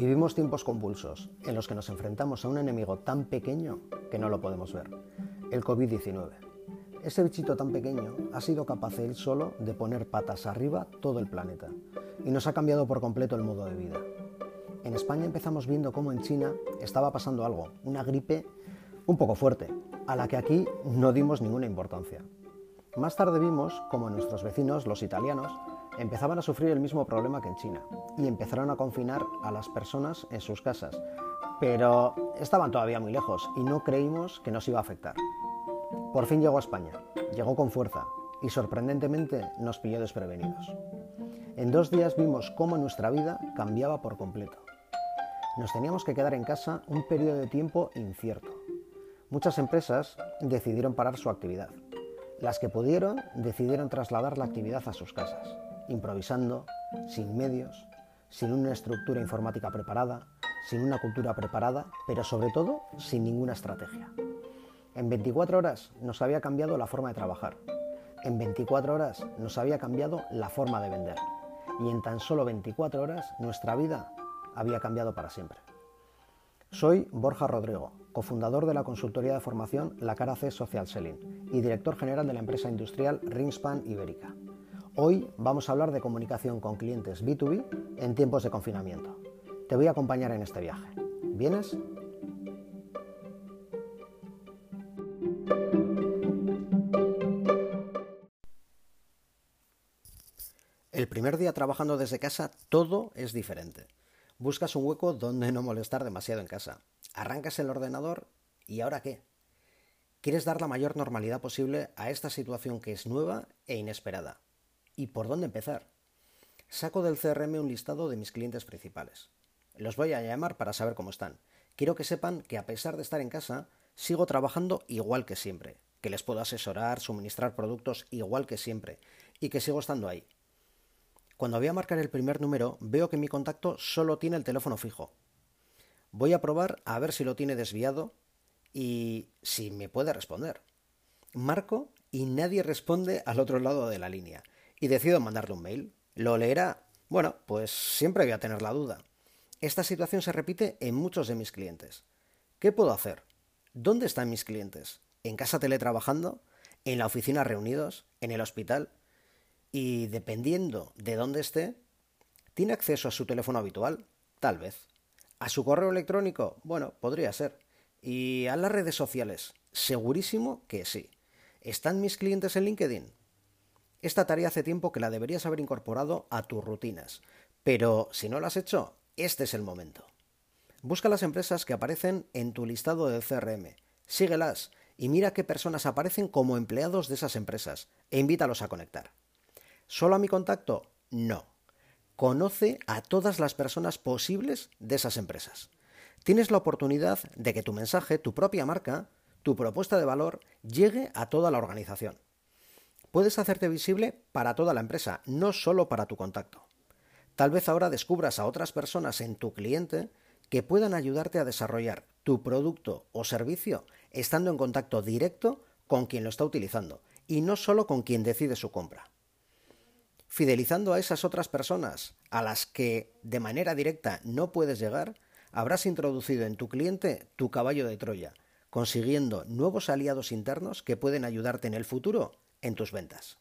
Vivimos tiempos convulsos en los que nos enfrentamos a un enemigo tan pequeño que no lo podemos ver, el COVID-19. Ese bichito tan pequeño ha sido capaz él solo de poner patas arriba todo el planeta y nos ha cambiado por completo el modo de vida. En España empezamos viendo cómo en China estaba pasando algo, una gripe un poco fuerte, a la que aquí no dimos ninguna importancia. Más tarde vimos cómo nuestros vecinos, los italianos, empezaban a sufrir el mismo problema que en China y empezaron a confinar a las personas en sus casas, pero estaban todavía muy lejos y no creímos que nos iba a afectar. Por fin llegó a España, llegó con fuerza y sorprendentemente nos pilló desprevenidos. En dos días vimos cómo nuestra vida cambiaba por completo. Nos teníamos que quedar en casa un periodo de tiempo incierto. Muchas empresas decidieron parar su actividad. Las que pudieron decidieron trasladar la actividad a sus casas improvisando, sin medios, sin una estructura informática preparada, sin una cultura preparada, pero sobre todo sin ninguna estrategia. En 24 horas nos había cambiado la forma de trabajar. En 24 horas nos había cambiado la forma de vender. Y en tan solo 24 horas nuestra vida había cambiado para siempre. Soy Borja Rodrigo, cofundador de la consultoría de formación La Cara C Social Selling y director general de la empresa industrial Ringspan Ibérica. Hoy vamos a hablar de comunicación con clientes B2B en tiempos de confinamiento. Te voy a acompañar en este viaje. ¿Vienes? El primer día trabajando desde casa todo es diferente. Buscas un hueco donde no molestar demasiado en casa. Arrancas el ordenador y ¿ahora qué? Quieres dar la mayor normalidad posible a esta situación que es nueva e inesperada. ¿Y por dónde empezar? Saco del CRM un listado de mis clientes principales. Los voy a llamar para saber cómo están. Quiero que sepan que a pesar de estar en casa, sigo trabajando igual que siempre, que les puedo asesorar, suministrar productos igual que siempre, y que sigo estando ahí. Cuando voy a marcar el primer número, veo que mi contacto solo tiene el teléfono fijo. Voy a probar a ver si lo tiene desviado y si me puede responder. Marco y nadie responde al otro lado de la línea y decido mandarle un mail. ¿Lo leerá? Bueno, pues siempre voy a tener la duda. Esta situación se repite en muchos de mis clientes. ¿Qué puedo hacer? ¿Dónde están mis clientes? ¿En casa teletrabajando? ¿En la oficina reunidos? ¿En el hospital? Y dependiendo de dónde esté, ¿tiene acceso a su teléfono habitual? Tal vez. ¿A su correo electrónico? Bueno, podría ser. ¿Y a las redes sociales? Segurísimo que sí. ¿Están mis clientes en LinkedIn? Esta tarea hace tiempo que la deberías haber incorporado a tus rutinas, pero si no la has hecho, este es el momento. Busca las empresas que aparecen en tu listado de CRM, síguelas y mira qué personas aparecen como empleados de esas empresas e invítalos a conectar. ¿Solo a mi contacto? No. Conoce a todas las personas posibles de esas empresas. Tienes la oportunidad de que tu mensaje, tu propia marca, tu propuesta de valor llegue a toda la organización puedes hacerte visible para toda la empresa, no solo para tu contacto. Tal vez ahora descubras a otras personas en tu cliente que puedan ayudarte a desarrollar tu producto o servicio estando en contacto directo con quien lo está utilizando y no solo con quien decide su compra. Fidelizando a esas otras personas a las que de manera directa no puedes llegar, habrás introducido en tu cliente tu caballo de Troya, consiguiendo nuevos aliados internos que pueden ayudarte en el futuro en tus ventas.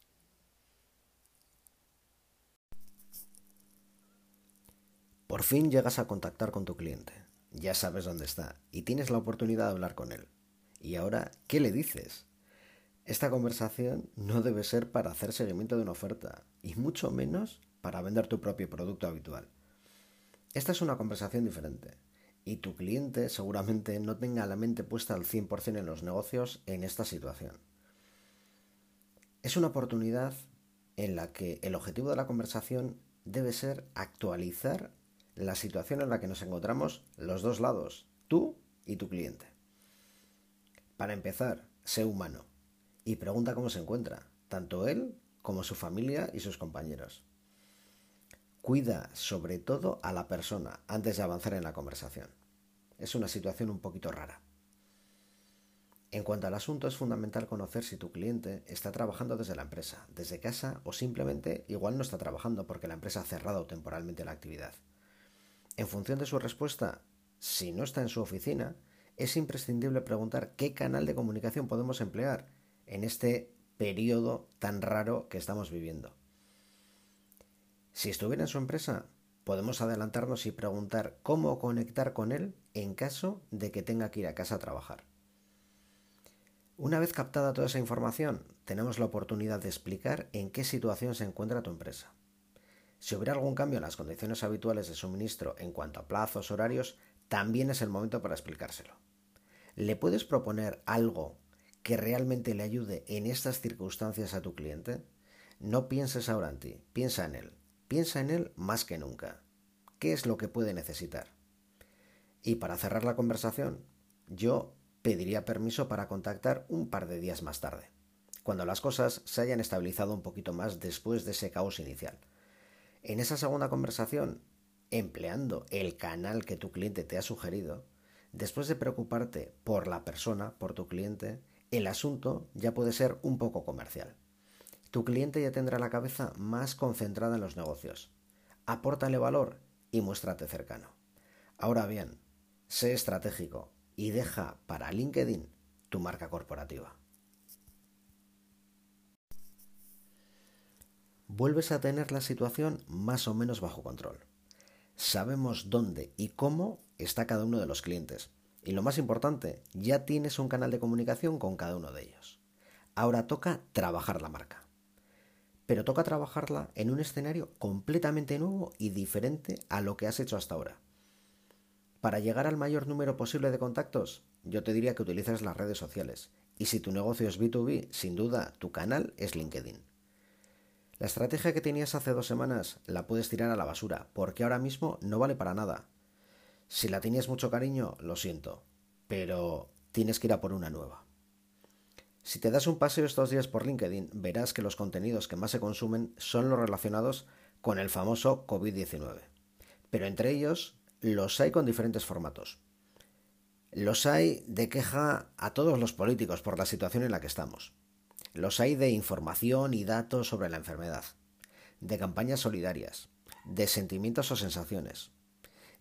Por fin llegas a contactar con tu cliente. Ya sabes dónde está y tienes la oportunidad de hablar con él. ¿Y ahora qué le dices? Esta conversación no debe ser para hacer seguimiento de una oferta y mucho menos para vender tu propio producto habitual. Esta es una conversación diferente y tu cliente seguramente no tenga la mente puesta al 100% en los negocios en esta situación. Es una oportunidad en la que el objetivo de la conversación debe ser actualizar la situación en la que nos encontramos los dos lados, tú y tu cliente. Para empezar, sé humano y pregunta cómo se encuentra, tanto él como su familia y sus compañeros. Cuida sobre todo a la persona antes de avanzar en la conversación. Es una situación un poquito rara. En cuanto al asunto, es fundamental conocer si tu cliente está trabajando desde la empresa, desde casa o simplemente igual no está trabajando porque la empresa ha cerrado temporalmente la actividad. En función de su respuesta, si no está en su oficina, es imprescindible preguntar qué canal de comunicación podemos emplear en este periodo tan raro que estamos viviendo. Si estuviera en su empresa, podemos adelantarnos y preguntar cómo conectar con él en caso de que tenga que ir a casa a trabajar. Una vez captada toda esa información, tenemos la oportunidad de explicar en qué situación se encuentra tu empresa. Si hubiera algún cambio en las condiciones habituales de suministro en cuanto a plazos, horarios, también es el momento para explicárselo. ¿Le puedes proponer algo que realmente le ayude en estas circunstancias a tu cliente? No pienses ahora en ti, piensa en él. Piensa en él más que nunca. ¿Qué es lo que puede necesitar? Y para cerrar la conversación, yo pediría permiso para contactar un par de días más tarde, cuando las cosas se hayan estabilizado un poquito más después de ese caos inicial. En esa segunda conversación, empleando el canal que tu cliente te ha sugerido, después de preocuparte por la persona, por tu cliente, el asunto ya puede ser un poco comercial. Tu cliente ya tendrá la cabeza más concentrada en los negocios. Apórtale valor y muéstrate cercano. Ahora bien, sé estratégico y deja para LinkedIn tu marca corporativa. Vuelves a tener la situación más o menos bajo control. Sabemos dónde y cómo está cada uno de los clientes. Y lo más importante, ya tienes un canal de comunicación con cada uno de ellos. Ahora toca trabajar la marca. Pero toca trabajarla en un escenario completamente nuevo y diferente a lo que has hecho hasta ahora. Para llegar al mayor número posible de contactos, yo te diría que utilices las redes sociales. Y si tu negocio es B2B, sin duda tu canal es LinkedIn. La estrategia que tenías hace dos semanas la puedes tirar a la basura, porque ahora mismo no vale para nada. Si la tenías mucho cariño, lo siento, pero tienes que ir a por una nueva. Si te das un paseo estos días por LinkedIn, verás que los contenidos que más se consumen son los relacionados con el famoso COVID-19. Pero entre ellos los hay con diferentes formatos. Los hay de queja a todos los políticos por la situación en la que estamos. Los hay de información y datos sobre la enfermedad, de campañas solidarias, de sentimientos o sensaciones.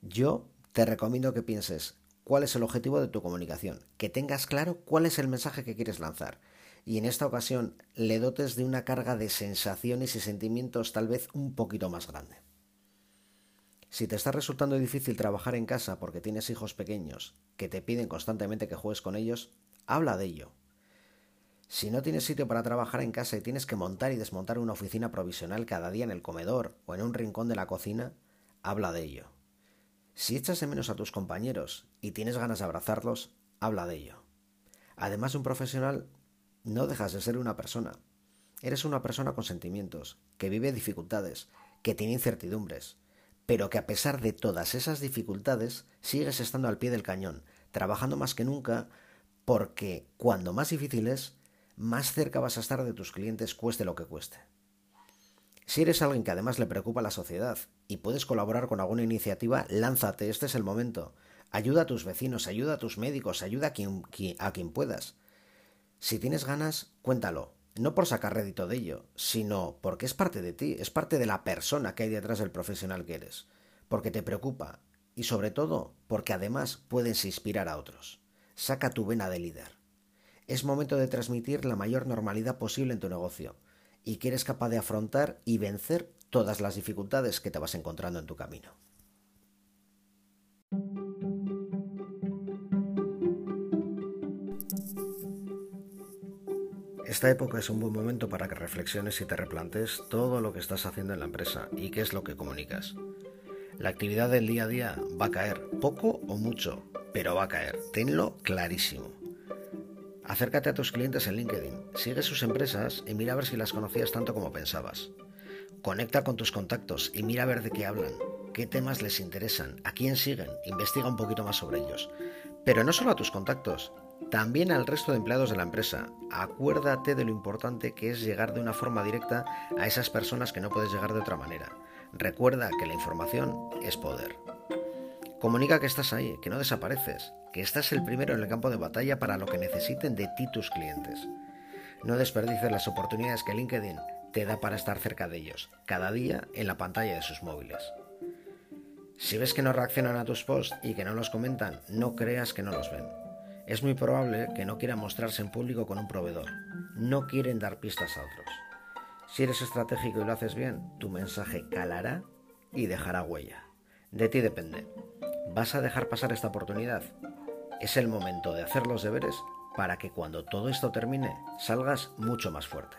Yo te recomiendo que pienses cuál es el objetivo de tu comunicación, que tengas claro cuál es el mensaje que quieres lanzar y en esta ocasión le dotes de una carga de sensaciones y sentimientos tal vez un poquito más grande. Si te está resultando difícil trabajar en casa porque tienes hijos pequeños que te piden constantemente que juegues con ellos, habla de ello. Si no tienes sitio para trabajar en casa y tienes que montar y desmontar una oficina provisional cada día en el comedor o en un rincón de la cocina, habla de ello. Si echas de menos a tus compañeros y tienes ganas de abrazarlos, habla de ello. Además de un profesional, no dejas de ser una persona. Eres una persona con sentimientos, que vive dificultades, que tiene incertidumbres, pero que a pesar de todas esas dificultades sigues estando al pie del cañón, trabajando más que nunca, porque cuando más difícil es, más cerca vas a estar de tus clientes cueste lo que cueste. Si eres alguien que además le preocupa la sociedad y puedes colaborar con alguna iniciativa, lánzate, este es el momento. Ayuda a tus vecinos, ayuda a tus médicos, ayuda a quien, a quien puedas. Si tienes ganas, cuéntalo, no por sacar rédito de ello, sino porque es parte de ti, es parte de la persona que hay detrás del profesional que eres, porque te preocupa y sobre todo porque además puedes inspirar a otros. Saca tu vena de líder. Es momento de transmitir la mayor normalidad posible en tu negocio y que eres capaz de afrontar y vencer todas las dificultades que te vas encontrando en tu camino. Esta época es un buen momento para que reflexiones y te replantes todo lo que estás haciendo en la empresa y qué es lo que comunicas. La actividad del día a día va a caer, poco o mucho, pero va a caer. Tenlo clarísimo. Acércate a tus clientes en LinkedIn, sigue sus empresas y mira a ver si las conocías tanto como pensabas. Conecta con tus contactos y mira a ver de qué hablan, qué temas les interesan, a quién siguen, investiga un poquito más sobre ellos. Pero no solo a tus contactos, también al resto de empleados de la empresa. Acuérdate de lo importante que es llegar de una forma directa a esas personas que no puedes llegar de otra manera. Recuerda que la información es poder. Comunica que estás ahí, que no desapareces, que estás el primero en el campo de batalla para lo que necesiten de ti tus clientes. No desperdices las oportunidades que LinkedIn te da para estar cerca de ellos, cada día en la pantalla de sus móviles. Si ves que no reaccionan a tus posts y que no los comentan, no creas que no los ven. Es muy probable que no quieran mostrarse en público con un proveedor. No quieren dar pistas a otros. Si eres estratégico y lo haces bien, tu mensaje calará y dejará huella. De ti depende. ¿Vas a dejar pasar esta oportunidad? Es el momento de hacer los deberes para que cuando todo esto termine salgas mucho más fuerte.